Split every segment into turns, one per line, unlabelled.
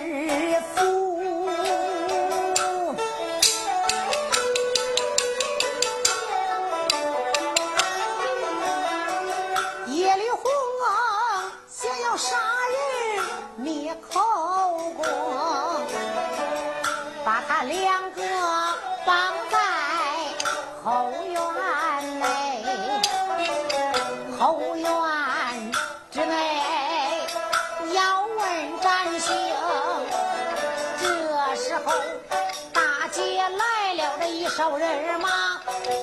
师傅，少人马，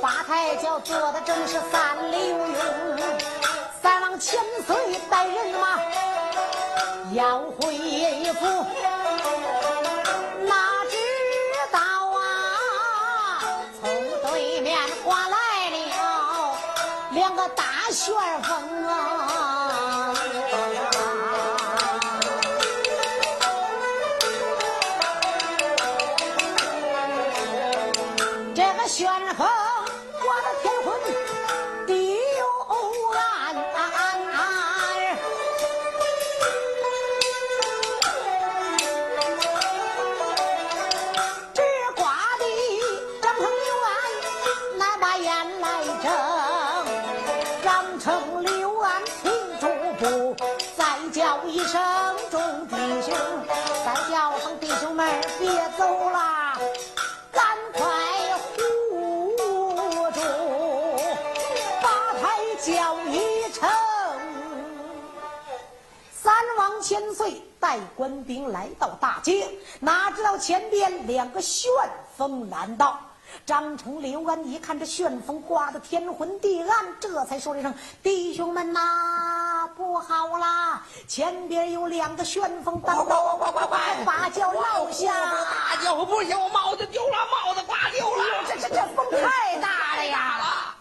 八抬轿坐的正是三刘勇，三王千岁带人马要回府，哪知道啊，从对面刮来了两个大旋风啊！岁带官兵来到大街，哪知道前边两个旋风拦道。张成、刘安一看这旋风刮得天昏地暗，这才说了一声：“弟兄们呐，不好啦！前边有两个旋风挡道，把轿落下。”
大轿不行，我帽子丢了，帽子刮丢了。
这这这风太大了呀！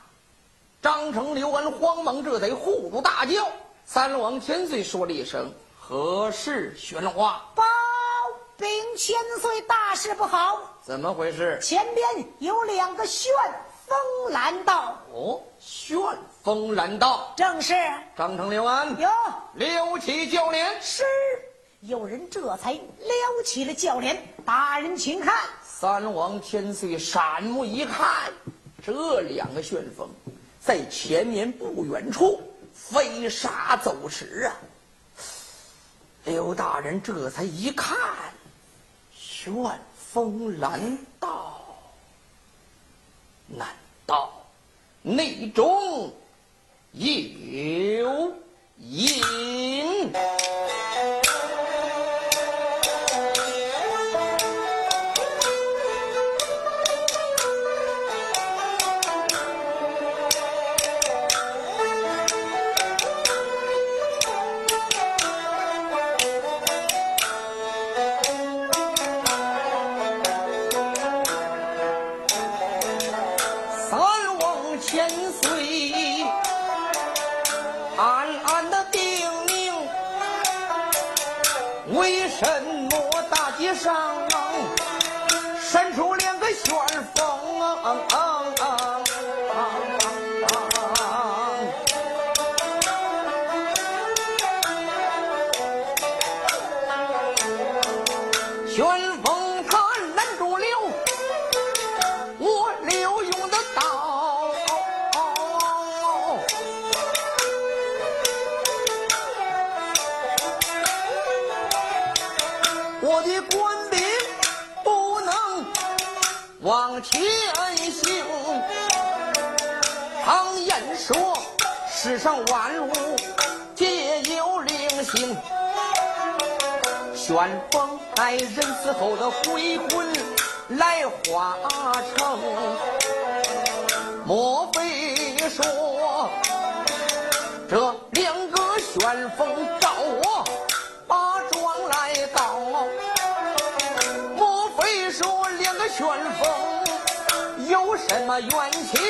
张成、刘安慌忙这得护住大轿。三王千岁说了一声。何事喧哗？
报禀千岁，大事不好！
怎么回事？
前边有两个旋风拦道。
哦，旋风拦道，
正是。
张成、刘安，
有
撩起轿帘。
是。有人这才撩起了轿帘。大人，请看。
三王千岁闪目一看，这两个旋风在前面不远处飞沙走石啊！刘大人这才一看，旋风拦道，难道内中有隐？ang 上万物皆有灵性，旋风带人死后的鬼魂来化成，莫非说这两个？旋风照我把庄来到，莫非说两个旋风有什么冤情？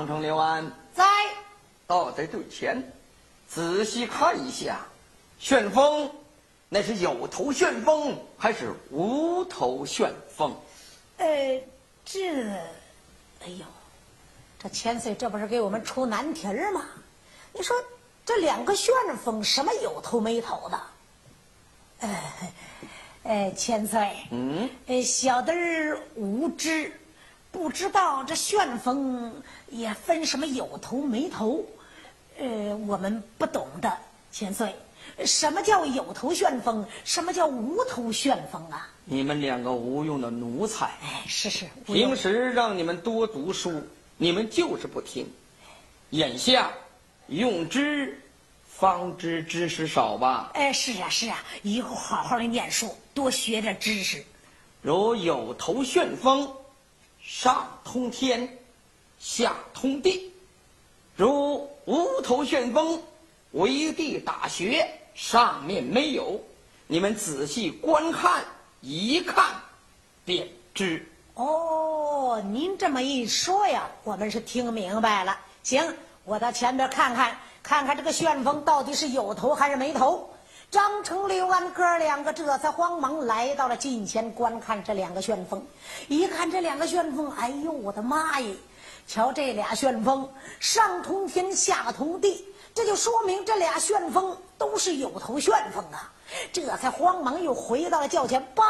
张成、刘安
在，
到在对前，仔细看一下，旋风那是有头旋风还是无头旋风？
呃，这，哎呦，这千岁这不是给我们出难题儿吗？你说。这两个旋风什么有头没头的？哎，哎，千岁，
嗯，
哎，小的儿无知，不知道这旋风也分什么有头没头，呃，我们不懂的。千岁，什么叫有头旋风？什么叫无头旋风啊？
你们两个无用的奴才！
哎，是是，
平时让你们多读书，你们就是不听，眼下。用之，方知知识少吧？
哎，是啊，是啊，以后好好的念书，多学点知识。
如有头旋风，上通天，下通地；如无头旋风，为地打穴，上面没有。你们仔细观看，一看便知。
哦，您这么一说呀，我们是听明白了。行。我到前边看看，看看这个旋风到底是有头还是没头。张成、刘安哥两个这才慌忙来到了近前观看这两个旋风。一看这两个旋风，哎呦我的妈呀！瞧这俩旋风上通天下通地，这就说明这俩旋风都是有头旋风啊！这才慌忙又回到了轿前报。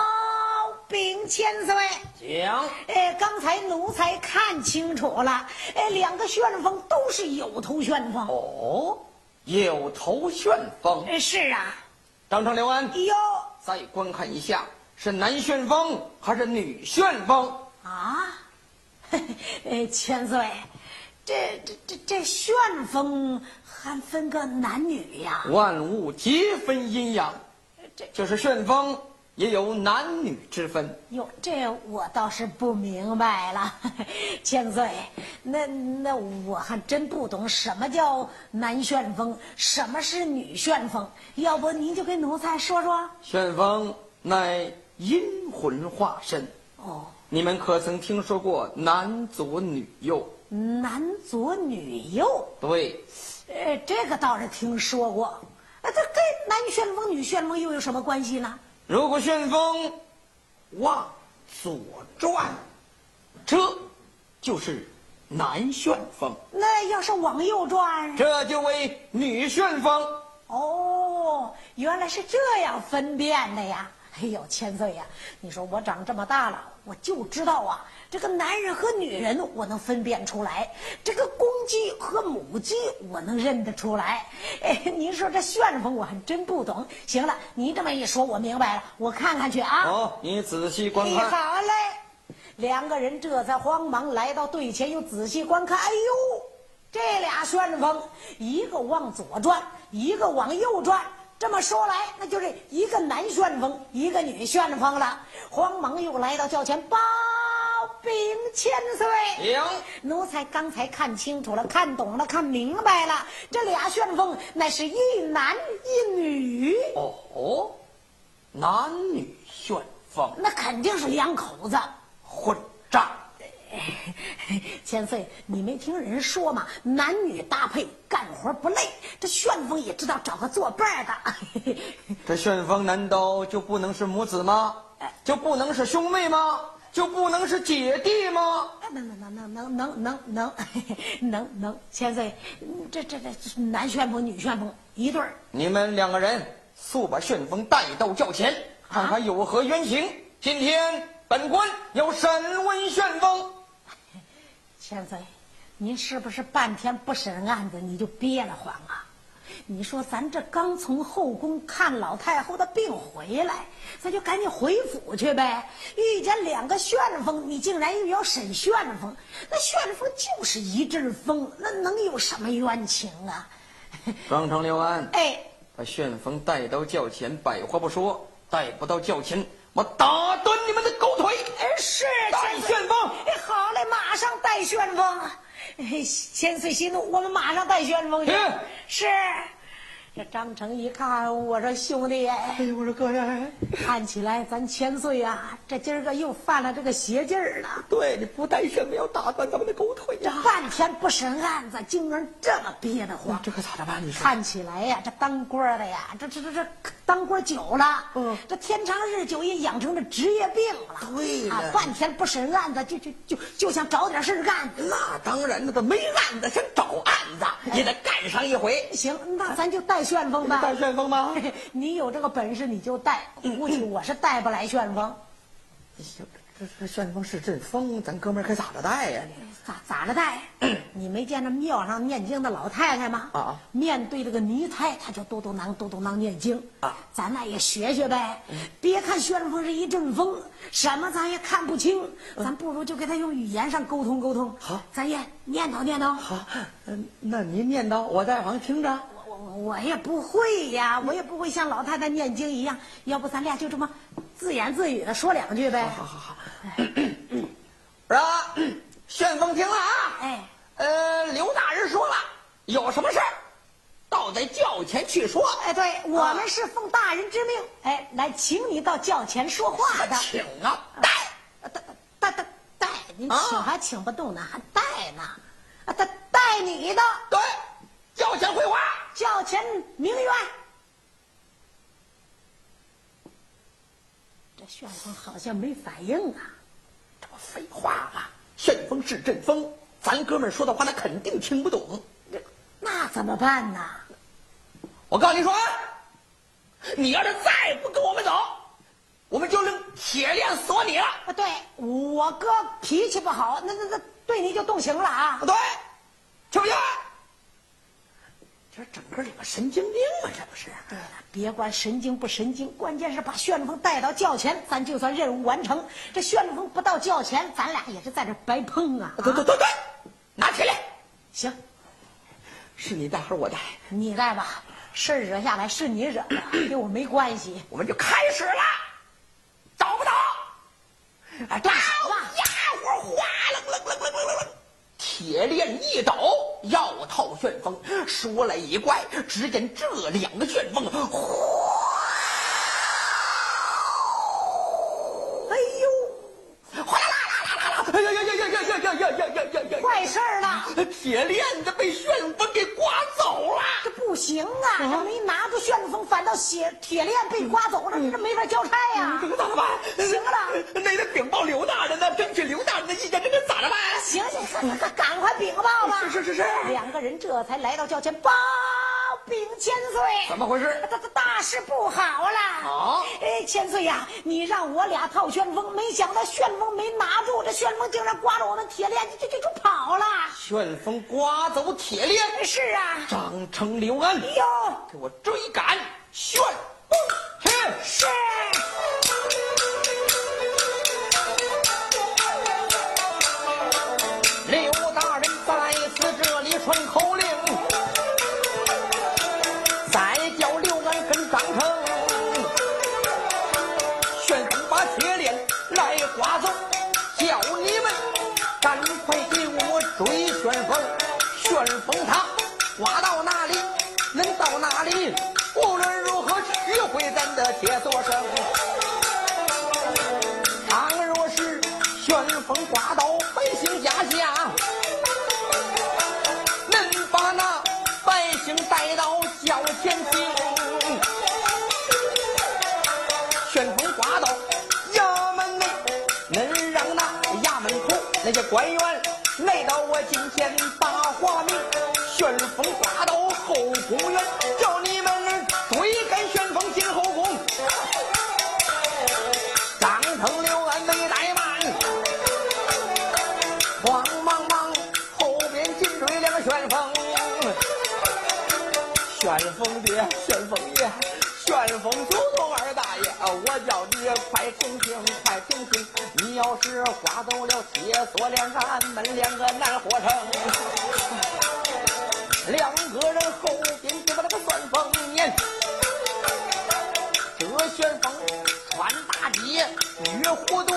禀千岁，
请。
哎，刚才奴才看清楚了，哎，两个旋风都是有头旋风。
哦，有头旋风。
哎，是啊。
张成、刘安，
哟，
再观看一下，是男旋风还是女旋风？
啊，哎，千岁，这这这这旋风还分个男女呀？
万物皆分阴阳，这就是旋风。也有男女之分
哟，这我倒是不明白了，千岁，那那我还真不懂什么叫男旋风，什么是女旋风？要不您就跟奴才说说。
旋风乃阴魂化身
哦，
你们可曾听说过男左女右？
男左女右？
对，
呃，这个倒是听说过，那这跟男旋风、女旋风又有什么关系呢？
如果旋风往左转，这就是男旋风；
那要是往右转，
这就为女旋风。
哦，原来是这样分辨的呀！哎呦，千岁呀，你说我长这么大了，我就知道啊。这个男人和女人我能分辨出来，这个公鸡和母鸡我能认得出来。哎，您说这旋风我还真不懂。行了，你这么一说，我明白了，我看看去啊。
好，你仔细观看。
好嘞，两个人这才慌忙来到队前，又仔细观看。哎呦，这俩旋风，一个往左转，一个往右转。这么说来，那就是一个男旋风，一个女旋风了。慌忙又来到轿前，报。禀千岁，
行，
奴才刚才看清楚了，看懂了，看明白了，这俩旋风乃是一男一女。
哦，男女旋风，
那肯定是两口子
混账。
千岁，你没听人说吗？男女搭配，干活不累。这旋风也知道找个作伴的。
这旋风难道就不能是母子吗？就不能是兄妹吗？就不能是姐弟吗？
能能能能能能能 能能能！千岁，这这这男旋风女旋风一对儿。
你们两个人速把旋风带到轿前，看看有何冤情。今天本官要审问旋风。
千岁，您是不是半天不审案子你就憋得慌啊？你说咱这刚从后宫看老太后的病回来，咱就赶紧回府去呗。遇见两个旋风，你竟然又要审旋风？那旋风就是一阵风，那能有什么冤情啊？
庄成刘安，
哎，
把旋风带到轿前，百话不说；带不到轿前，我打断你们的狗腿！
哎，是
带旋风。
马上带旋风。哎，千岁息怒，我们马上带旋风去。是。这张成一看，我说兄弟，哎，
我说哥呀，
看起来咱千岁呀，这今儿个又犯了这个邪劲儿了。
对，你不带什么要打断咱们的狗腿呀？
半天不审案子，竟然这么憋得慌，
这可咋着办？你说？
看起来呀，这当官的呀，这这这这当官久了，嗯，这天长日久也养成这职业病了。
对啊，
半天不审案子，就就就就想找点事干。
那当然，了，他没案子，想找案子也得干上一回。
行，那咱就带。带旋风吧，
带旋风吗？
你有这个本事你就带，估计我是带不来旋风。
这这这旋风是阵风，咱哥们儿可咋着带呀？
咋咋着带？你没见着庙上念经的老太太吗？
啊！
面对这个泥胎，他就嘟嘟囔嘟嘟囔念经啊。咱那也学学呗。别看旋风是一阵风，什么咱也看不清，咱不如就给他用语言上沟通沟通。
好，
咱也念叨念叨。
好，嗯，那您念叨，我在旁听着。
我也不会呀，我也不会像老太太念经一样。要不咱俩就这么自言自语的说两句呗。
好好好。是吧？旋风听了啊。
哎。
呃，刘大人说了，有什么事儿，到在轿前去说。
哎，对，我们是奉大人之命，哎，来请你到轿前说话的。
请啊，带，
带带带带，您请还请不动呢，还带呢？啊，带带你的。
对。轿前回话，
轿前明冤。这旋风好像没反应啊！
这不废话吗？旋风是阵风，咱哥们说的话他肯定听不懂。
那怎么办呢？
我告诉你说啊，你要是再不跟我们走，我们就用铁链锁你了。
啊，对我哥脾气不好，那那那对你就动刑了啊！
对，去不去？这整个里边神经病啊！这不是？
对了，别管神经不神经，关键是把旋风带到轿前，咱就算任务完成。这旋风不到轿前，咱俩也是在这白碰啊！
对对对对，拿起来。
行，是
你带还是我带？
你带吧，事儿惹下来是你惹的，跟我没关系。
我们就开始了，找不到？
哎，干
啥吧？家伙，哗楞楞楞楞楞楞。铁链一抖，要套旋风，说来也怪，只见这两个旋风，哗！
哎呦，哗啦啦啦啦啦啦！哎呀呀呀呀呀呀呀呀呀呀呀！坏事了，
铁链子被旋风给刮走了。
这不行啊！这没拿旋风，反倒铁铁链被刮走了，这没法交差呀。
这可咋办？
行了，
那得禀报刘大人呢，争取刘大人的意见，这可咋着办？
行行行，赶快禀报吧。
是是是是。
两个人这才来到轿前，报禀千岁。
怎么回事？
大大大事不好了！
啊！
哎，千岁呀，你让我俩套旋风，没想到旋风没拿住，这旋风竟然刮着我们铁链，就就就跑了。
旋风刮走铁链？
是啊。
张成、刘安，
哟，
给我追赶旋风去！
是。
传口令，铁锁绳。倘若是旋风刮到百姓家下。带到轿前去，旋风刮到衙门内，能让那衙门口那些官员来到我近前把话明。旋风刮到后宫院，旋风爹，旋风爷，旋风祖宗二大爷，我叫你快听听，快听听，你要是刮走了铁锁链，俺们两个难活成。两个人后边就把那个旋风撵，这旋风穿大街，越活动，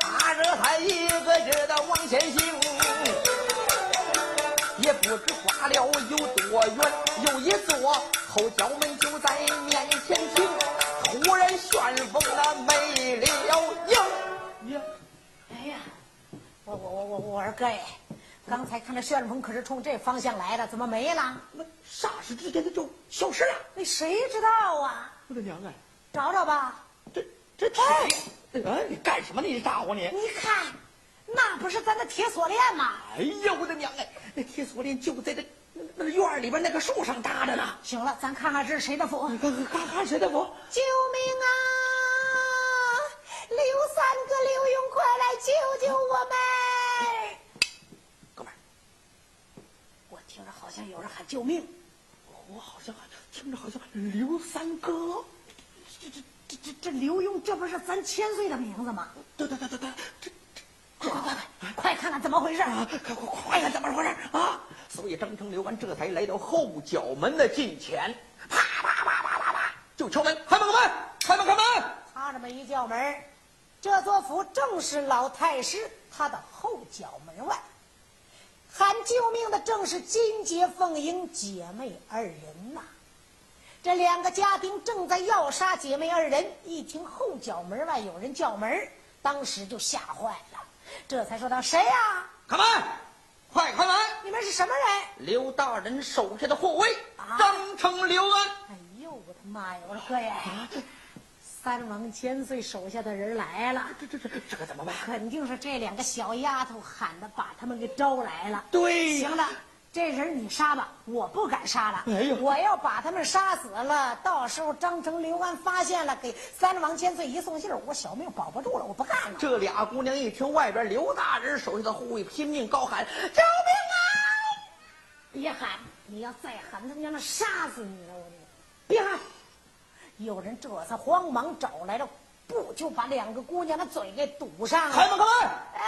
他这还一个劲的往有一座后脚门就在面前停。突然旋风那没了影。
呀，哎呀，我我我我我二哥哎，刚才看着旋风可是冲这方向来的，怎么没了？
那霎时之间它就消失了。
那谁知道啊？
我的娘哎！
找找吧。
这这铁，哎，你干什么呢？你咋呼你？
你看，那不是咱的铁锁链吗？
哎呀，我的娘哎！那铁锁链就在这那个院里边那个树上搭着呢。
行了，咱看看这是谁的符。
看看看看谁的符？
救命啊！刘三哥、刘勇，快来救救我们！
哥们儿，
我听着好像有人喊救命。
我好像听着好像刘三哥。
这这这这这刘墉，这不是咱千岁的名字吗？
对对对对对，这
快快快快，快看看怎么回事！
啊，快快快看怎么回事啊！所以张成、刘安这才来到后角门的近前，啪啪啪啪啪啪，就敲门，开门开门，开门开门！
他这么一叫门，这座府正是老太师他的后角门外。喊救命的正是金杰、凤英姐妹二人呐。这两个家丁正在要杀姐妹二人，一听后角门外有人叫门，当时就吓坏了，这才说道：“谁呀、
开门，快开门！
你们是什么人？”
刘大人手下的护卫
啊
张成、刘安。
哎呦，我的妈呀！我说哥呀，三王千岁手下的人来了，
这这这这可怎么办？
肯定是这两个小丫头喊的，把他们给招来了。
对
行了，这人你杀吧，我不敢杀了。
哎呦
我要把他们杀死了，到时候张成、刘安发现了，给三王千岁一送信儿我小命保不住了，我不干了。
这俩姑娘一听外边刘大人手下的护卫拼命高喊：“救命啊！”
别喊！你要再喊，他娘的杀死你了！我你别喊！有人这才慌忙找来了布，就把两个姑娘的嘴给堵上了。
开门开门，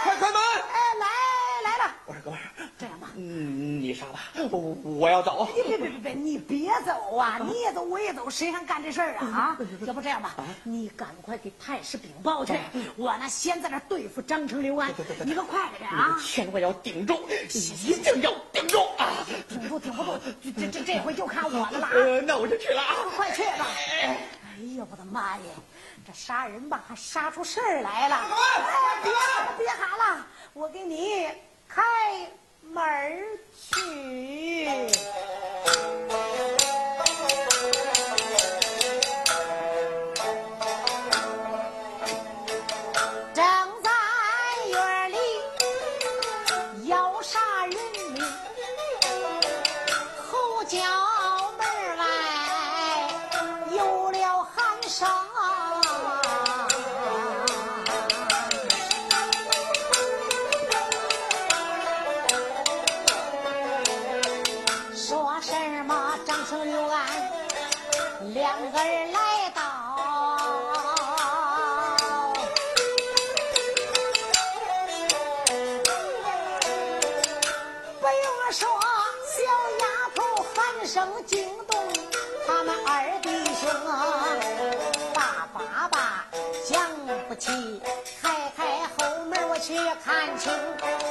快开门！
哎，来来了，
我说哥们儿，
这样吧，
嗯，你杀吧，我我要走。
别别别别别，你别走啊！你也走，我也走，谁还干这事儿啊？啊！要不这样吧，你赶快给太师禀报去，我呢先在那儿对付张成、刘安，你可快点啊！
千万要顶住，一定要顶住啊！
顶住顶不住，这这这回就看我的了
那我就去了啊！
快去吧！哎呀，我的妈呀！这杀人吧，还杀出事儿来了！哎，别别喊了，我给你开门儿去。成刘安两个人来到。不用说，小丫头喊声惊动他们二弟兄，大爸爸讲不起，开开后门我去看清，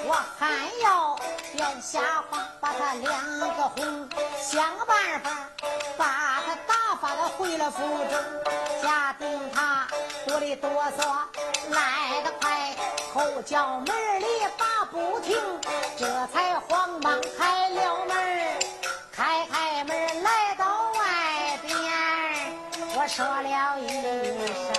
我还要变瞎话，他两个哄，想个办法把他打发他回了府中，家丁他哆里哆嗦来得快，后脚门里打不停，这才慌忙开了门开开门来到外边，我说了一声。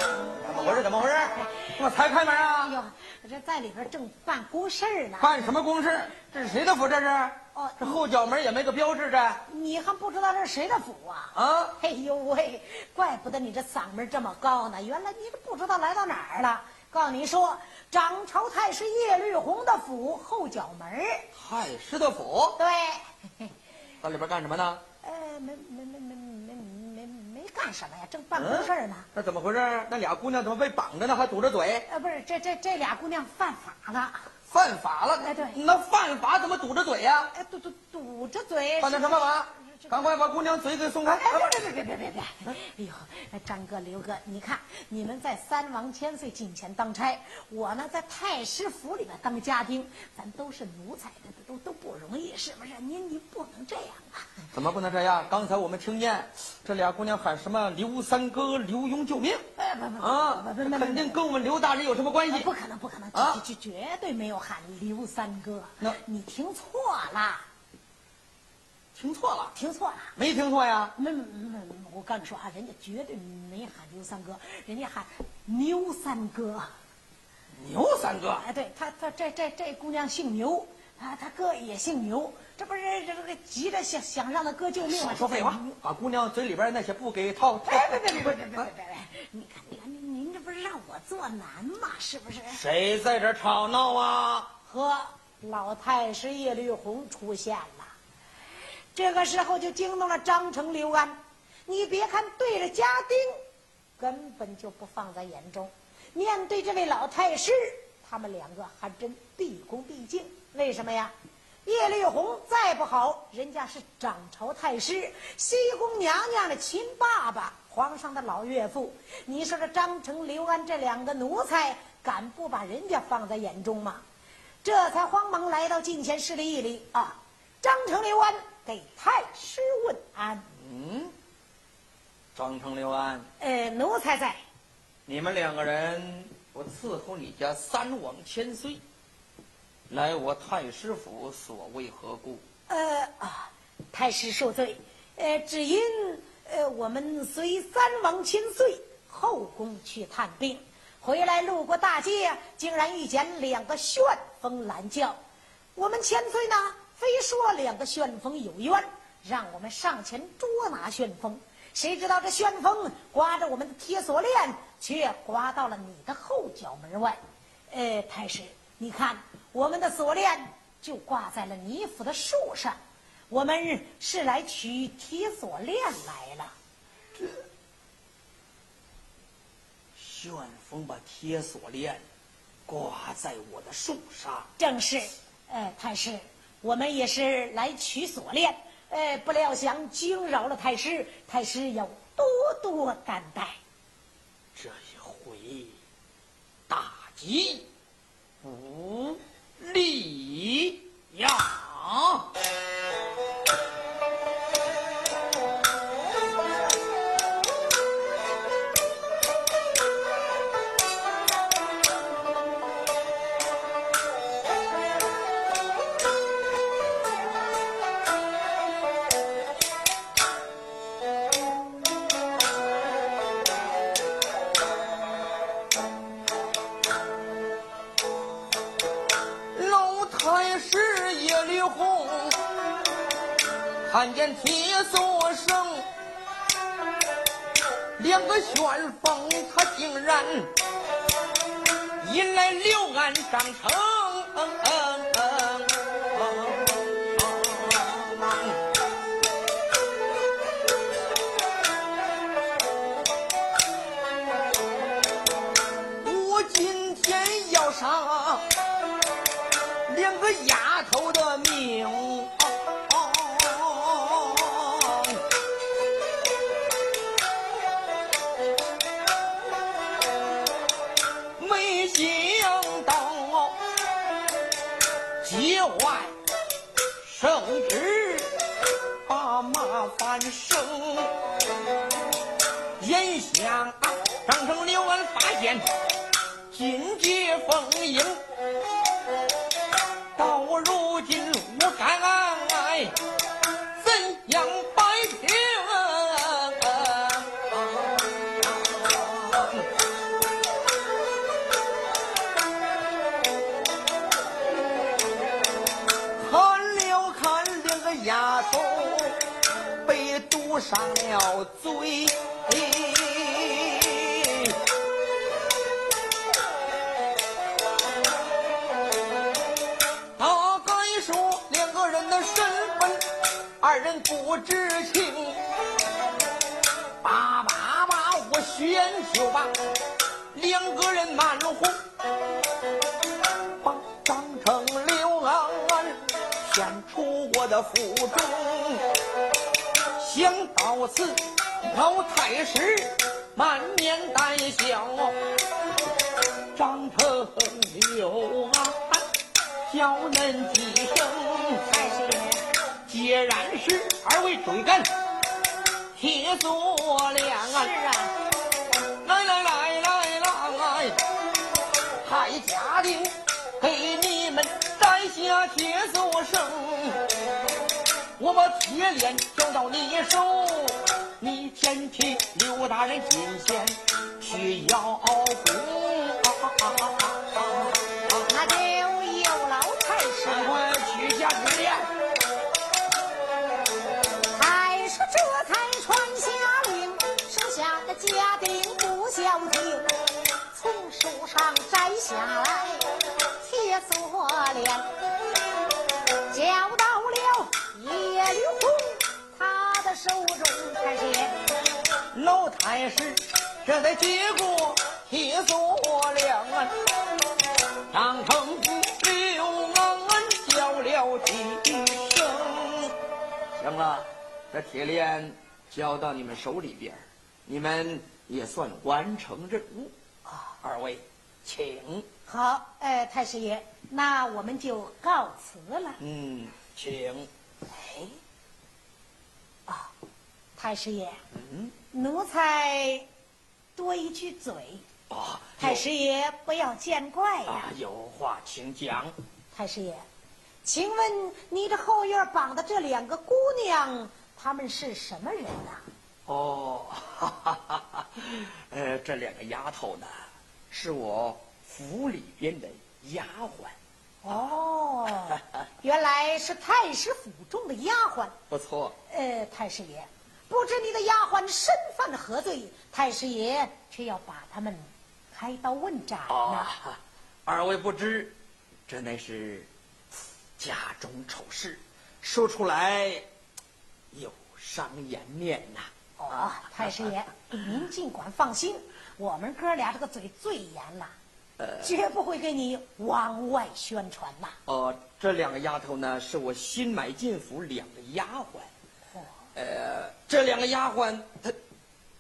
怎么回事？怎么回事？怎么才开门啊
哎
啊！
呦，我这在里边正办公事呢。
办什么公事？这是谁的府？这是？
哦
这后脚门也没个标志这
你还不知道这是谁的府啊？
啊？
哎呦喂，怪不得你这嗓门这么高呢！原来你这不知道来到哪儿了。告诉你说，掌朝太师叶绿红的府后脚门儿
太师的府，
对，
到里边干什么呢？
呃，没没没没没没干什么呀？正办公事呢。
那怎么回事？那俩姑娘怎么被绑着呢？还堵着嘴？
呃，不是，这这这俩姑娘犯法了。
犯法了？
哎，对。
那犯法怎么堵着嘴呀？
哎，堵堵堵着嘴。
犯的什么法？赶快把姑娘嘴给松开！
别别别别别别！哎呦，张哥、刘哥，你看你们在三王千岁近前当差，我呢在太师府里边当家丁，咱都是奴才，都都不容易，是不是？您您不能这样啊！
怎么不能这样？刚才我们听见这俩姑娘喊什么“刘三哥”“刘墉救命”？
哎不不
啊，肯定跟我们刘大人有什么关系？
不可能不可能绝！绝绝对没有喊刘三哥，
那
你听错了。
听错了，
听错了，
没听错呀？
没没没，我跟你说啊，人家绝对没喊刘三哥，人家喊牛三哥。
牛三哥？
哎，对他，他这这这姑娘姓牛，他他哥也姓牛，这不是这这急着想想让他哥救命吗？
说废话，把姑娘嘴里边那些布给套套。
别别别别别别别别！你看你看您您这不是让我做难吗？是不是？
谁在这吵闹啊？
呵老太师叶绿红出现了。这个时候就惊动了张成、刘安。你别看对着家丁，根本就不放在眼中。面对这位老太师，他们两个还真毕恭毕敬。为什么呀？叶绿红再不好，人家是掌朝太师，西宫娘娘的亲爸爸，皇上的老岳父。你说这张成、刘安这两个奴才，敢不把人家放在眼中吗？这才慌忙来到近前施了一礼啊，张成、刘安。给太师问安。
嗯，张成、刘安，
呃，奴才在。
你们两个人，我伺候你家三王千岁，来我太师府，所为何故？
呃啊，太师恕罪。呃，只因呃，我们随三王千岁后宫去探病，回来路过大街，竟然遇见两个旋风拦轿。我们千岁呢？非说两个旋风有冤，让我们上前捉拿旋风。谁知道这旋风刮着我们的铁锁链，却刮到了你的后脚门外。呃，太师，你看我们的锁链就挂在了你府的树上。我们是来取铁锁链来了。
这旋风把铁锁链挂在我的树上，
正是。呃，太师。我们也是来取锁链，呃，不料想惊扰了太师，太师要多多担待。
这一回大吉不李阳。看见铁锁绳，两个旋风，他竟然引来六安、上城。节外生枝把麻烦身眼下张成刘安发现尽皆逢迎到如今上了嘴，大概说两个人的身份，二人不知情。叭叭叭，我选就把两个人满红，把张成刘安献出我的府中。想到此，老太师满面带笑，张成刘安叫恁几声，
太师爷，
既然是二位追赶。铁锁链
是啊，
来来来来来，还家丁给你们摘下铁锁绳，我把铁链交到你手，你前去刘大人进贤去邀功。
那就有老太师。
赶快取下纸链。
太师这才传下令，手下的家丁不消停，从树上摘下来铁锁链，叫叶绿红他的手中。太师爷，
老太师这才接过铁锁链，张成刘恩叫了几声，行了，这铁链交到你们手里边，你们也算完成任务啊。二位，请。
好，哎，太师爷，那我们就告辞了。
嗯，请。
哎，啊，太师爷，
嗯，
奴才多一句嘴，
啊，
太师爷不要见怪呀、
啊，有话请讲。
太师爷，请问你这后院绑的这两个姑娘，她们是什么人呐、
哦，哈哈哈哈，呃，这两个丫头呢，是我府里边的丫鬟。
哦，原来是太师府中的丫鬟。
不错，
呃，太师爷，不知你的丫鬟身犯何罪，太师爷却要把他们开刀问斩呢？
啊，二位不知，这乃是家中丑事，说出来有伤颜面呐、
哦，太师爷，您尽管放心，我们哥俩这个嘴最严了，绝不会给你往外宣传呐。
哦，这两个丫头呢，是我新买进府两个丫鬟。
哦
呃，这两个丫鬟，她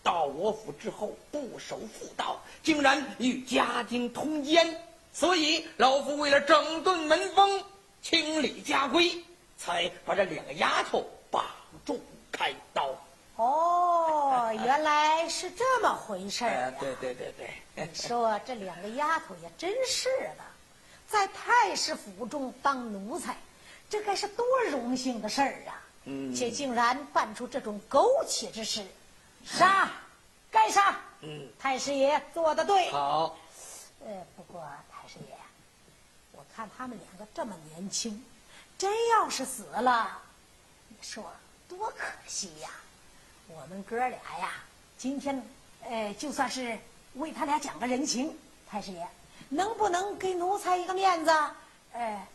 到我府之后不守妇道，竟然与家丁通奸，所以老夫为了整顿门风、清理家规，才把这两个丫头绑住开刀。
哦，原来是这么回事儿
呃
呀！，
对对对对，
说这两个丫头也真是的，在太师府中当奴才，这该是多荣幸的事儿啊！
嗯
却竟然办出这种苟且之事，杀，该杀！
嗯，
太师爷做的对。
好，
呃，不过太师爷，我看他们两个这么年轻，真要是死了，你说多可惜呀！我们哥俩呀，今天，呃，就算是为他俩讲个人情，太师爷，能不能给奴才一个面子，呃，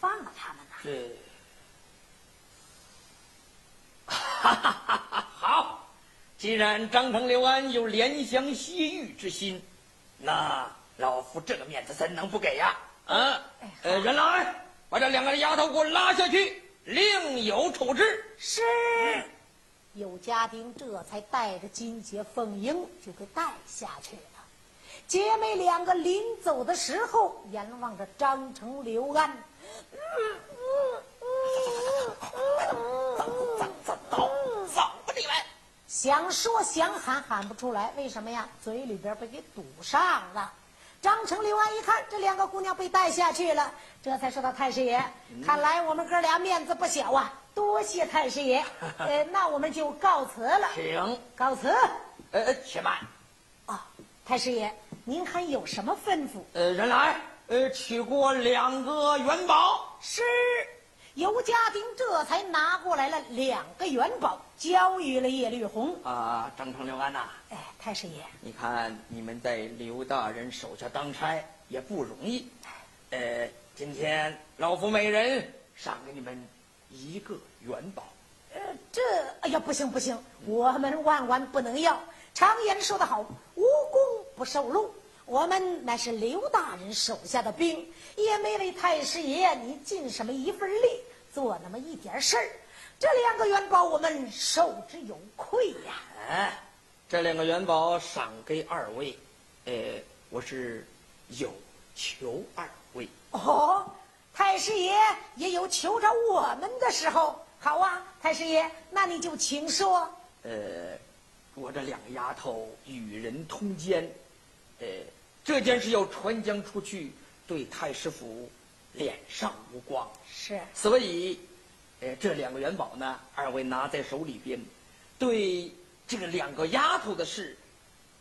放了他们呢？
这，哈哈哈哈好，既然张成刘安有怜香惜玉之心，那老夫这个面子怎能不给呀？啊
哎，
呃，人来，把这两个丫头给我拉下去，另有处置。
是。有家丁这才带着金姐、凤英就给带下去了。姐妹两个临走的时候，眼望着张成、刘安，
走走走走走吧，你们！
想说想喊喊不出来，为什么呀？嘴里边被给堵上了。张成、刘安一看这两个姑娘被带下去了，这才说到太师爷，看来我们哥俩面子不小啊，多谢太师爷。呃，那我们就告辞了，
请，
告辞。
呃，呃且慢，
啊，太师爷，您还有什么吩咐？
呃，人来，呃，取过两个元宝。
是，尤家丁这才拿过来了两个元宝，交予了叶绿红。
啊，张成刘安呐、
哎，太师爷，
你看你们在刘大人手下当差也不容易，呃，今天老夫每人赏给你们一个元宝，
呃，这哎呀，不行不行，我们万万不能要。常言说得好，无功不受禄。我们乃是刘大人手下的兵，也没为太师爷你尽什么一份力，做那么一点事儿。这两个元宝，我们受之有愧呀。
哎，这两个元宝赏给二位，呃，我是有求二位。
哦，太师爷也有求着我们的时候。好啊，太师爷，那你就请说。
呃，我这两个丫头与人通奸，呃，这件事要传将出去，对太师府脸上无光。
是，
所以，呃，这两个元宝呢，二位拿在手里边，对这个两个丫头的事，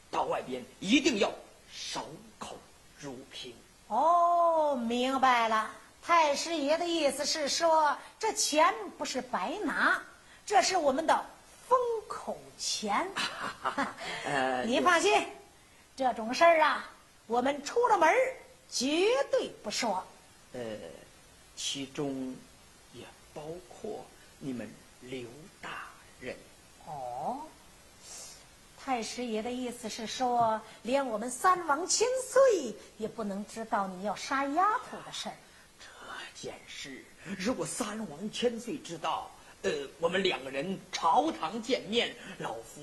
到外边一定要守口如瓶。
哦，明白了。太师爷的意思是说，这钱不是白拿，这是我们的封口钱。你放心，这种事儿啊，我们出了门绝对不说。
呃，其中也包括你们刘大人。
哦，太师爷的意思是说，连我们三王千岁也不能知道你要杀丫头的事儿。
这件事，如果三王千岁知道，呃，我们两个人朝堂见面，老夫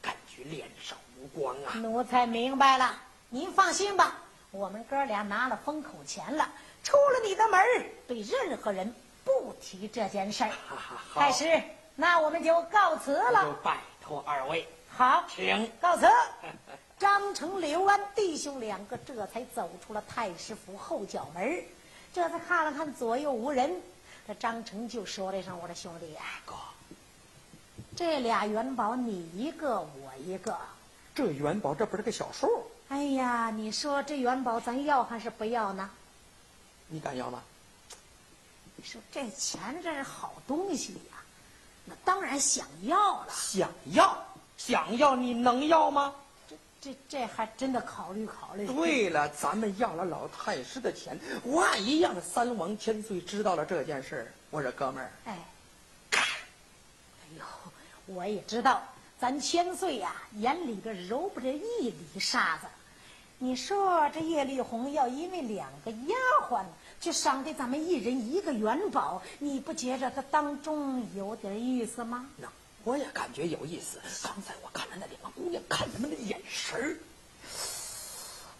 感觉脸上无光啊。
奴才明白了，您放心吧，我们哥俩拿了封口钱了，出了你的门对任何人不提这件事儿。太师，那我们就告辞了。
就拜托二位，
好，
请
告辞。张成、刘安弟兄两个这才走出了太师府后角门。这才看了看左右无人，这张成就说了一声：“我的兄弟，
哥，
这俩元宝你一个我一个，
这元宝这不是个小数。
哎呀，你说这元宝咱要还是不要呢？
你敢要吗？
你说这钱这是好东西呀，那当然想要了。
想要，想要，你能要吗？”
这这这还真的考虑考虑。
对了，咱们要了老太师的钱，万一让三王千岁知道了这件事儿我说哥们儿，
哎，哎呦，我也知道，咱千岁呀，眼里边揉不着一粒沙子。你说这叶丽红要因为两个丫鬟就赏给咱们一人一个元宝，你不觉着他当中有点意思吗？
那。我也感觉有意思。刚才我看着那两个姑娘看他们的眼神儿，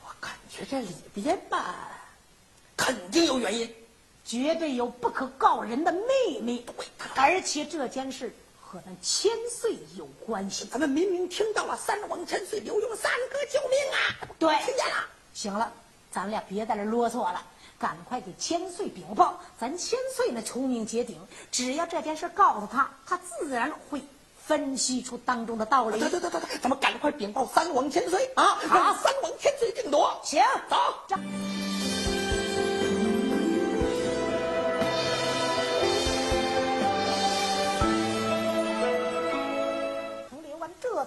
我感觉这里边吧，肯定有原因，
绝对有不可告人的秘密。而且这件事和咱千岁有关系。
咱们明明听到了三王千岁刘墉三哥救命啊！
对，
听见了。
行了，咱俩别在这啰嗦了，赶快给千岁禀报。咱千岁那聪明绝顶，只要这件事告诉他，他自然会。分析出当中的道理。
对对对对对，咱们赶快禀报三王千岁啊！让三王千岁定夺。
行，
走。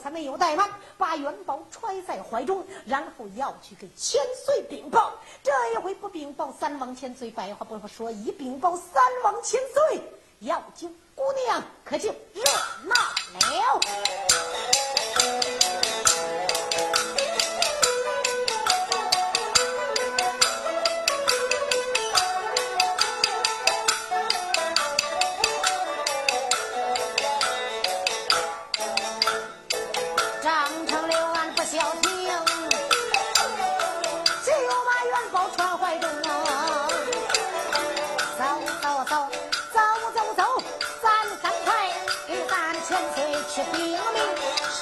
才没有怠慢，把元宝揣在怀中，然后要去给千岁禀报。这一回不禀报三王千岁，白话不说，一禀报三王千岁，要救姑娘可就热闹了。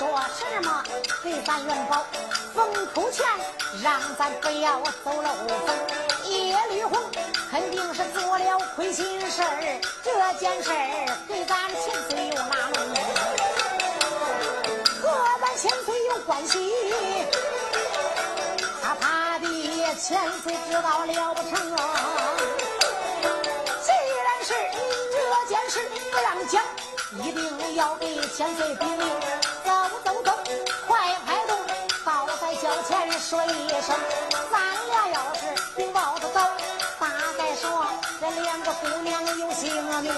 说什么给咱元宝封口钱，让咱不要走漏风。叶绿红肯定是做了亏心事儿，这件事儿给咱千岁有哪路？和咱千岁有关系，他怕的千岁知道了不成啊！既然是这件事不让讲，一定要给千岁禀。走走走，快快！前说一声，咱俩要是并抱着走，大概说这两个姑娘有性命。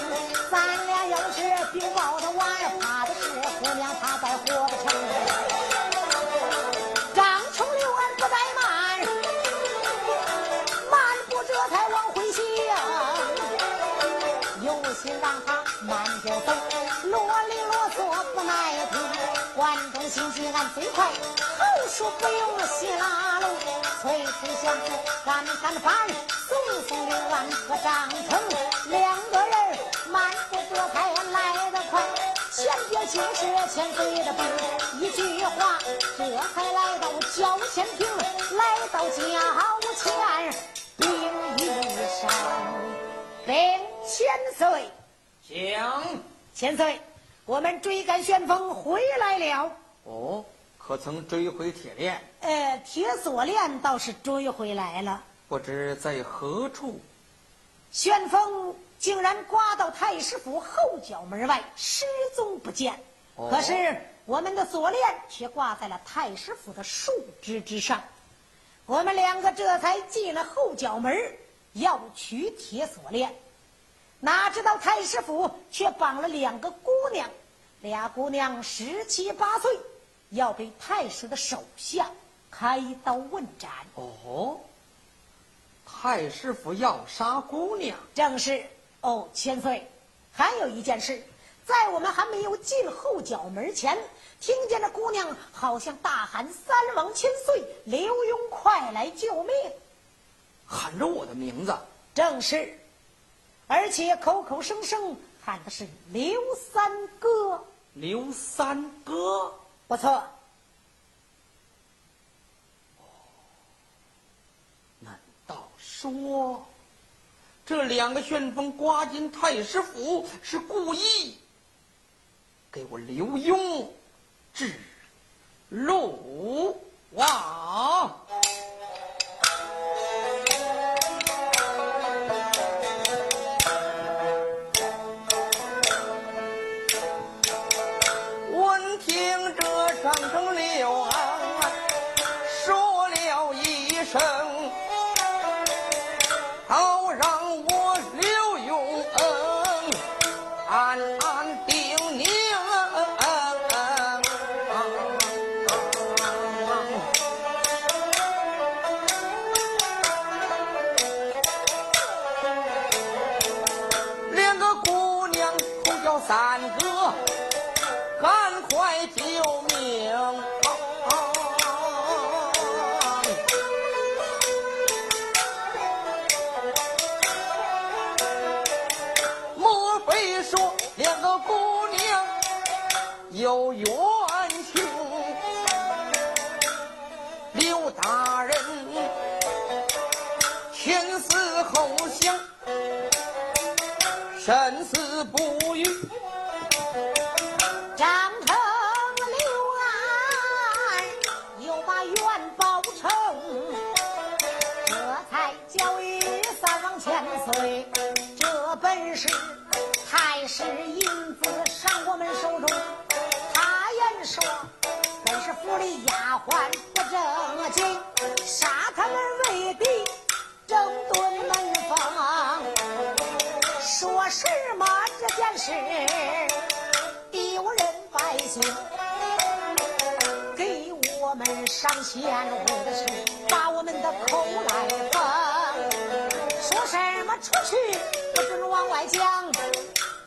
咱俩要是并抱着玩，怕的是姑娘她再活不成。心急俺最快，后书不用细拉拢，催催相思赶赶翻，送送刘安和张成两个人慢步这才来得快。前边就是千岁的兵，一句话，这才来到轿前厅，来到轿前，禀一声：“禀千岁，
请。
千岁，我们追赶旋风回来了。
哦，可曾追回铁链？
呃，铁锁链倒是追回来了，
不知在何处？
旋风竟然刮到太师府后角门外，失踪不见。
哦
可是我们的锁链却挂在了太师府的树枝之上。我们两个这才进了后角门，要取铁锁链。哪知道太师府却绑了两个姑娘，俩姑娘十七八岁，要给太师的手下开刀问斩。
哦，太师府要杀姑娘。
正是哦，千岁，还有一件事，在我们还没有进后角门前，听见这姑娘好像大喊“三王千岁，刘墉快来救命
喊着我的名字，”。
正是，而且口口声声喊的是刘三哥。
刘三哥。
不错，
难道说，这两个旋风刮进太师府是故意给我刘墉指路啊？后想，生死不渝。
张成刘安又把元宝成，这才教育三王千岁，这本是太师银子上我们手中。他言说，本是府里丫鬟不正经，杀他们为敌，整顿门房。说什么这件事？丢人百姓给我们上线，为的是把我们的口来封。说什么出去不准往外讲，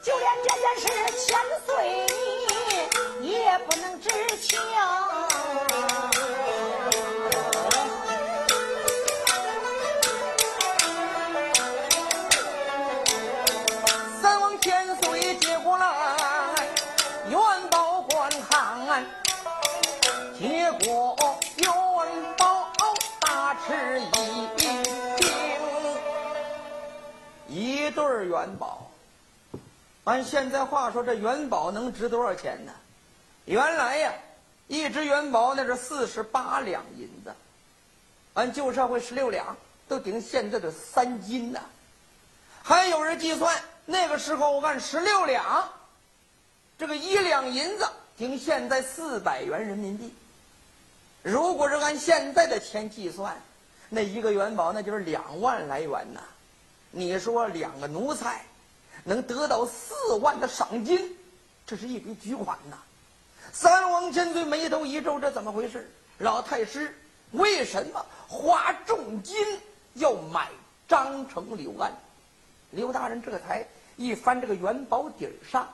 就连这件事千岁你也不能知情。
儿元宝。按现在话说，这元宝能值多少钱呢？原来呀，一只元宝那是四十八两银子，按旧社会十六两，都顶现在的三斤呐。还有人计算，那个时候按十六两，这个一两银子顶现在四百元人民币。如果是按现在的钱计算，那一个元宝那就是两万来元呐。你说两个奴才能得到四万的赏金，这是一笔巨款呐！三王千岁眉头一皱，这怎么回事？老太师为什么花重金要买张成刘安？刘大人这才一翻这个元宝底儿上，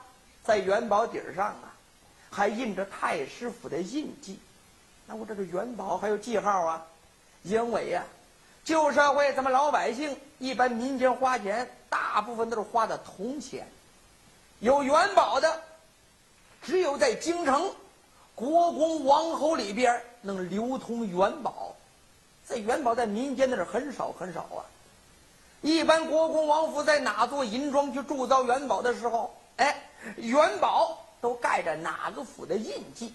在元宝底儿上啊，还印着太师府的印记。那我这个元宝还有记号啊？因为呀，旧社会咱们老百姓一般民间花钱，大部分都是花的铜钱。有元宝的，只有在京城国公王侯里边能流通元宝。这元宝在民间那是很少很少啊。一般国公王府在哪座银庄去铸造元宝的时候，哎，元宝都盖着哪个府的印记。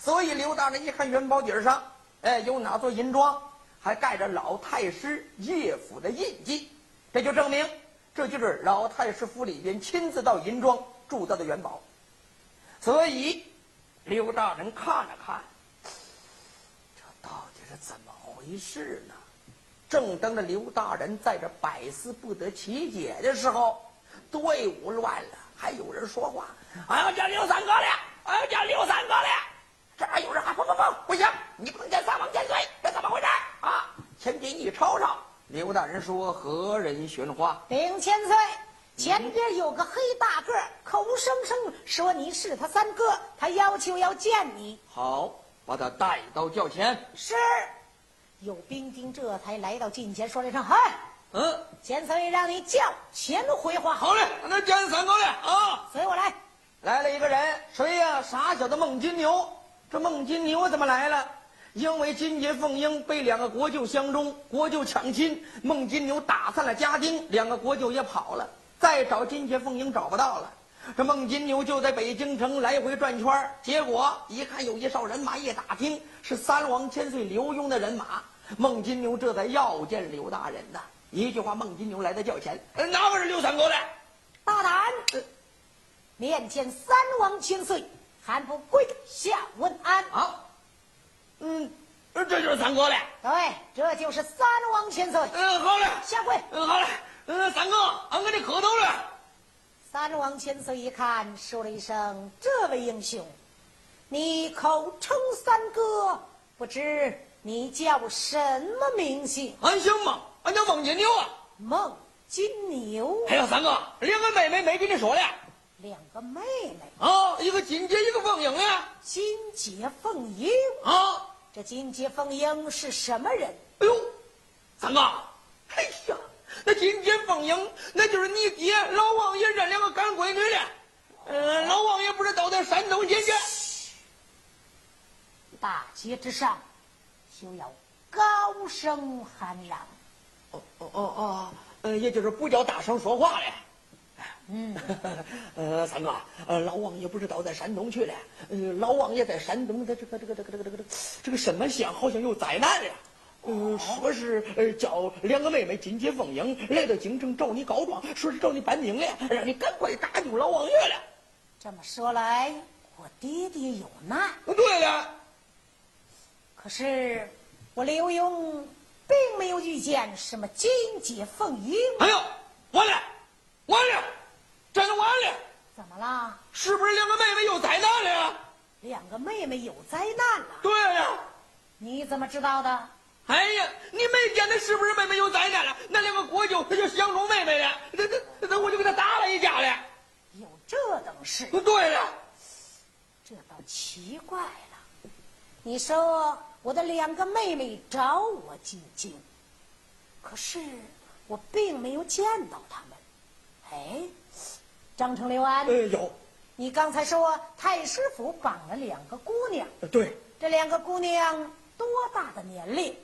所以刘大人一看元宝底儿上，哎，有哪座银庄还盖着老太师叶府的印记，这就证明这就是老太师府里边亲自到银庄铸造的元宝。所以刘大人看了看，这到底是怎么回事呢？正当着刘大人在这百思不得其解的时候，队伍乱了，还有人说话：“俺要见刘三哥了，俺要见刘三哥了。”这还有人喊：“不不不，不行！你不能见三王千岁，这怎么回事啊？”前边一瞅瞅，刘大人说：“何人寻花？”
禀千岁，前边有个黑大个，口声声说你是他三哥，他要求要见你。
好，把他带到轿前。
是。有兵丁这才来到近前，说了一声：“嗨，
嗯，
前三爷让你叫前回话。”
好嘞，那见三哥嘞啊！
随我来。
来了一个人，谁呀？傻小子孟金牛。这孟金牛怎么来了？因为金节凤英被两个国舅相中，国舅抢亲，孟金牛打散了家丁，两个国舅也跑了，再找金节凤英找不到了。这孟金牛就在北京城来回转圈结果一看有一哨人马，一打听是三王千岁刘墉的人马，孟金牛这才要见刘大人呐。一句话，孟金牛来到轿前，哪个是刘三哥的？
大胆！面见三王千岁。还不跪下问安
好？嗯，这就是三哥嘞。
对，这就是三王千岁。
嗯，好嘞，
下跪。
嗯，好嘞。嗯，三哥，俺给你磕头了。
三王千岁一看，说了一声：“这位英雄，你口称三哥，不知你叫什么名姓？”
俺姓孟，俺叫孟金牛啊。
孟金牛。
还有三哥，两个妹妹没跟你说嘞。
两个妹妹
啊，一个金杰，一个凤英呀。
金杰凤英
啊，
这金杰凤英是什么人？
哎呦，三哥，哎呀，那金杰凤英那就是你爹老王爷认两个干闺女了。呃，老王爷不是都在山东进去？
大街之上就要高声喊嚷。
哦哦哦哦，呃，也就是不叫大声说话了。
嗯，
呃，三哥，呃，老王爷不知道在山东去了？呃，老王爷在山东的这个这个这个这个这个这个什么县好像有灾难了。呃，说是呃叫两个妹妹金姐凤英来到京城找你告状，说是找你搬兵了，让你赶快搭救老王爷了。
这么说来，我爹爹有难。
对了，
可是我刘墉并没有遇见什么金姐凤英。
哎呦，完了，完了！真完了！
怎么了？
是不是两个妹妹有灾难了？
两个妹妹有灾难了？
对呀。
你怎么知道的？
哎呀，你没见那是不是妹妹有灾难了？那两个国舅他就相中妹妹了，那那那我就给他打了一架了。
有这等事？
对了，
这倒奇怪了。你说我的两个妹妹找我进京，可是我并没有见到他们。哎。张成刘安，
呃，有。
你刚才说太师府绑了两个姑娘，呃
对。
这两个姑娘多大的年龄？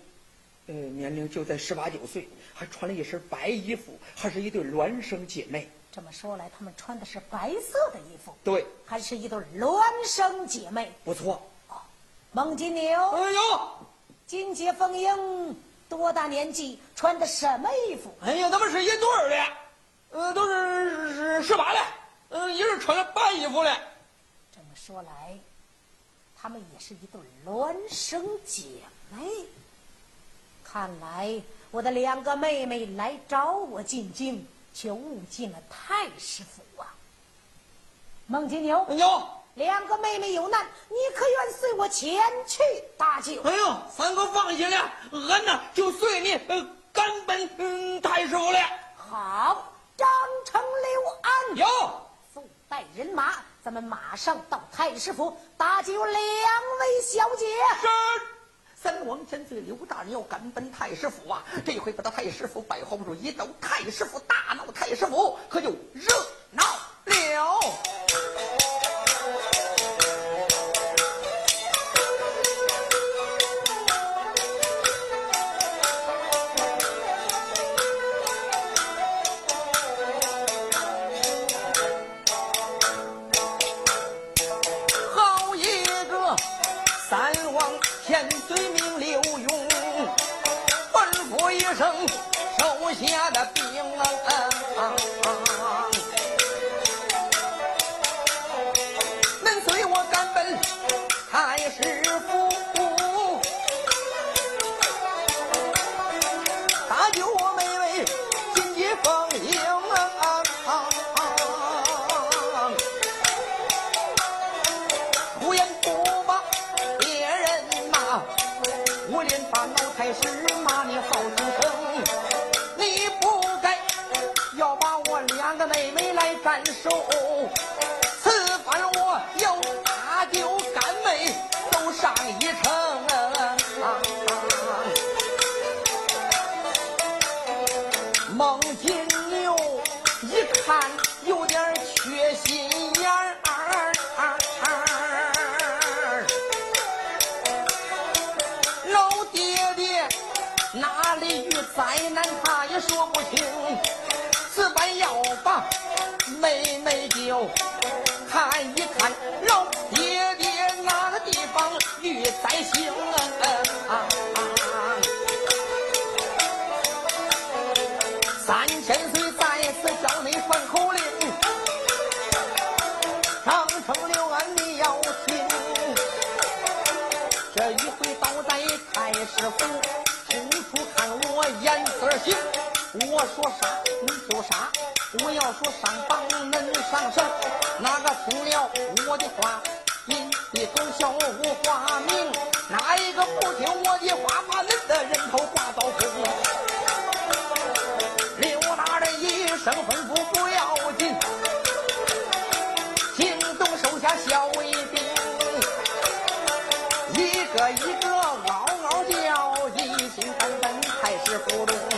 呃，年龄就在十八九岁，还穿了一身白衣服，还是一对孪生姐妹。
这么说来，她们穿的是白色的衣服，
对，
还是一对孪生姐妹。
不错。
哦，孟金牛，
哎呦，
金杰凤英，多大年纪？穿的什么衣服？
哎呀，他们是一对儿的。呃，都是是十八了，嗯，也是穿了白衣服了。
这么说来，他们也是一对孪生姐妹。看来我的两个妹妹来找我进京，却误进了太师府啊！孟金牛，
牛
两个妹妹有难，你可愿随我前去搭救？
哎呦，三哥放心了，俺呢就随你呃赶奔嗯太师傅了。
好，张成刘安
有，
速带人马，咱们马上到太师府搭救两位小姐。
是。三王千岁刘大人要赶奔太师府啊！这回把他太师府摆后不住，一到太师府大闹太师府，可就热闹了。下的一个一个嗷嗷叫，一心奔奔太师府中。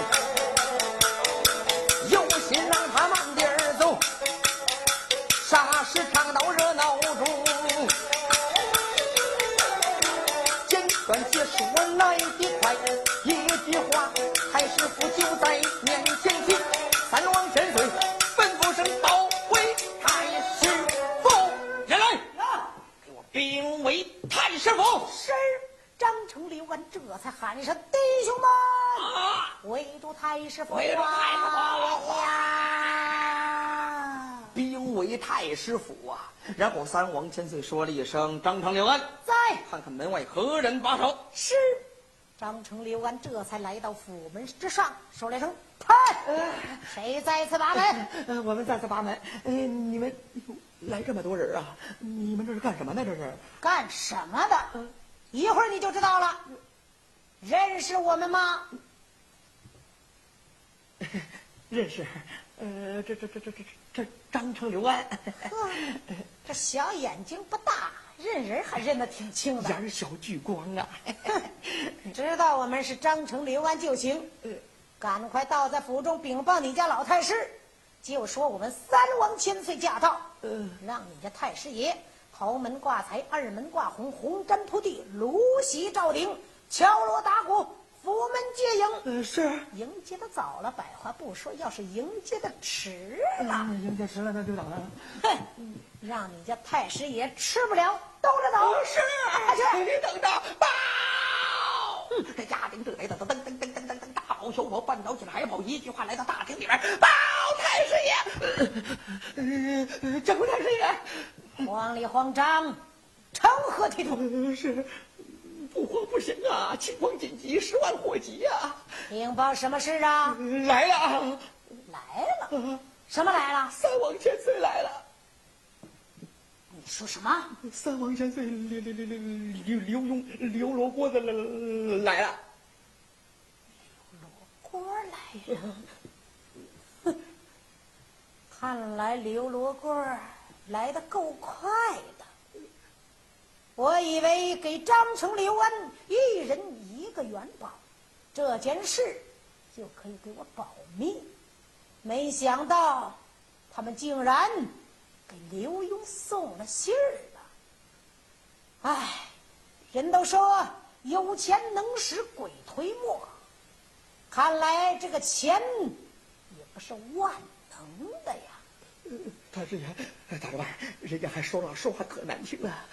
围太师府
啊！然后三王千岁说了一声：“张成、刘安，
在，
看看门外何人把守。”
是。张成、刘安这才来到府门之上，说了一声：“派，谁再次把门？”“
我们再次把门。”“你们来这么多人啊？你们这是干什么呢？这是
干什么的？一会儿你就知道了。”认识我们吗？
认识，呃，这这这这这这张成刘安，
这小眼睛不大，认人还认得挺清的。
眼小聚光啊！
知道我们是张成刘安就行。赶快到在府中禀报你家老太师，就说我们三王千岁驾到，让你家太师爷头门挂彩，二门挂红，红毡铺地，芦席照顶。敲锣打鼓，府门接迎。
嗯，是
迎接的早了，百话不说；要是迎接的迟了，
迎接迟了那就等了。
哼，让你家太师爷吃不了兜着走。
是！你等着，报！这家丁这来的噔噔噔噔噔噔噔，大跑小跑，半倒起来还跑，一句话来到大厅里边，报太师爷，张太师爷，
慌里慌张，成何体统？
是。不行啊！情况紧急，十万火急呀！
禀报什么事啊？
来了，
来了，什么来了？
三王千岁来了。
你说什么？
三王千岁刘刘刘刘刘刘墉刘罗锅子来来了。
刘罗锅来了。哼，看来刘罗锅来的够快的。我以为给张成、刘安一人一个元宝，这件事就可以给我保密。没想到他们竟然。给刘墉送了信儿了。唉，人都说有钱能使鬼推磨，看来这个钱也不是万能的呀。
大师爷，大老板，人家还说了说话可难听啊。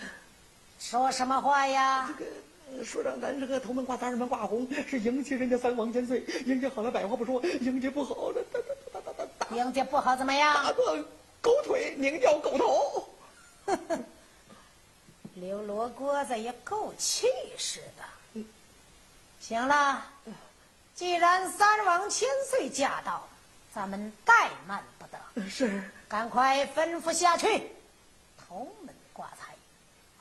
说什么话呀？
这个说让咱这个头门挂三，二门挂红，是迎接人家三王千岁。迎接好了，百话不说；迎接不好了，打打打打打打。
迎接不好怎么样？
打断。狗腿拧掉狗头，
刘罗锅子也够气势的。行了，既然三王千岁驾到，咱们怠慢不得。
是，
赶快吩咐下去。头门挂彩，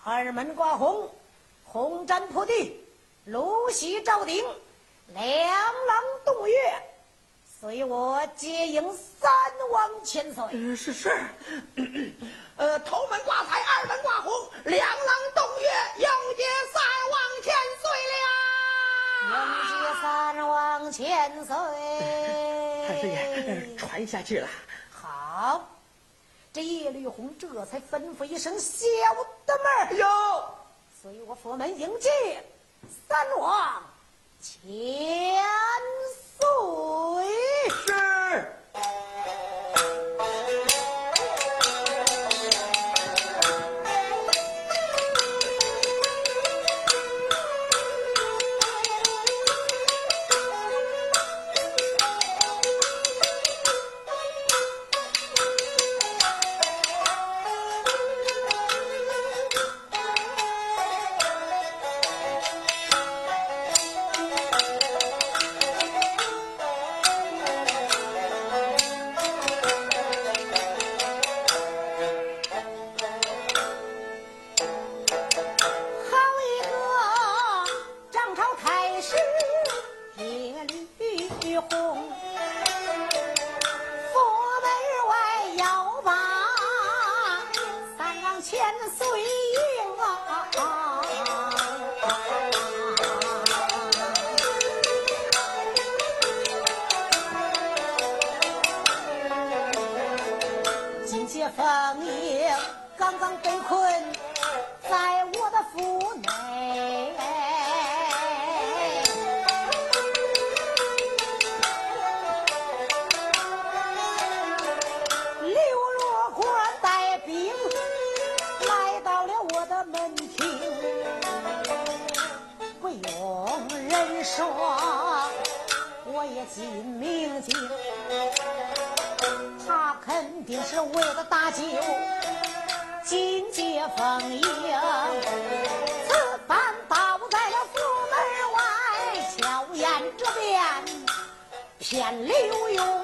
二门挂红，红毡铺地，芦席罩顶，两廊洞月。随我接迎三王千岁。
是是，呃，头门挂彩，二门挂红，两廊洞月，迎接三王千岁
了。迎接三王千岁。
太师爷，传下去了。
好，这叶绿红这才吩咐一声：“小的们
有，
随我佛门迎接三王千。”岁
是。
说，我也心明镜，他肯定是为了打酒，金阶封影，此番倒在了府门外，巧言这边骗刘墉。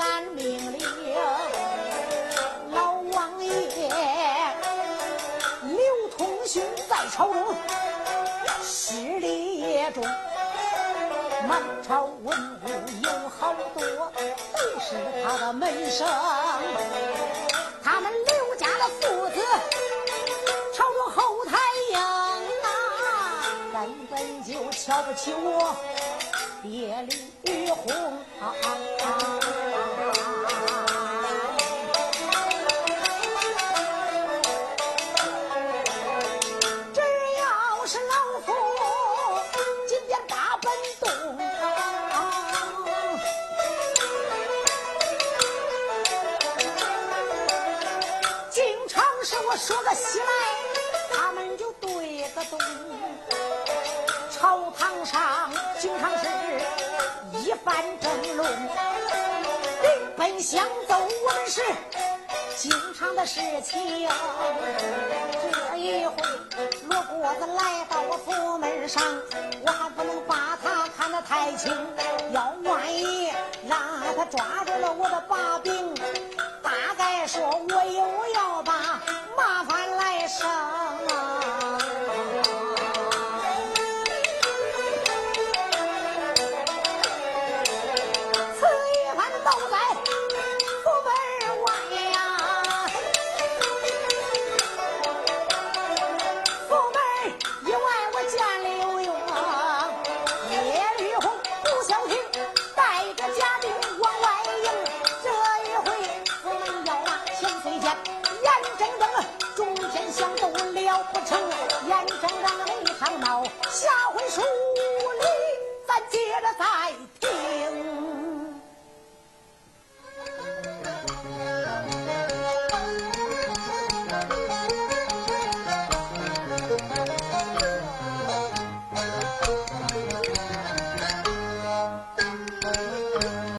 俺命令老王爷刘同勋在朝中势力也重，满朝文武有好多都是他的门生，他们刘家的父子朝我后台硬啊，根本就瞧不起我叶丽红啊！的事情。这一回罗锅子来到我府门上，我还不能把他看得太轻。要万一让他抓住了我的把柄，大概说我又要把。麻烦来生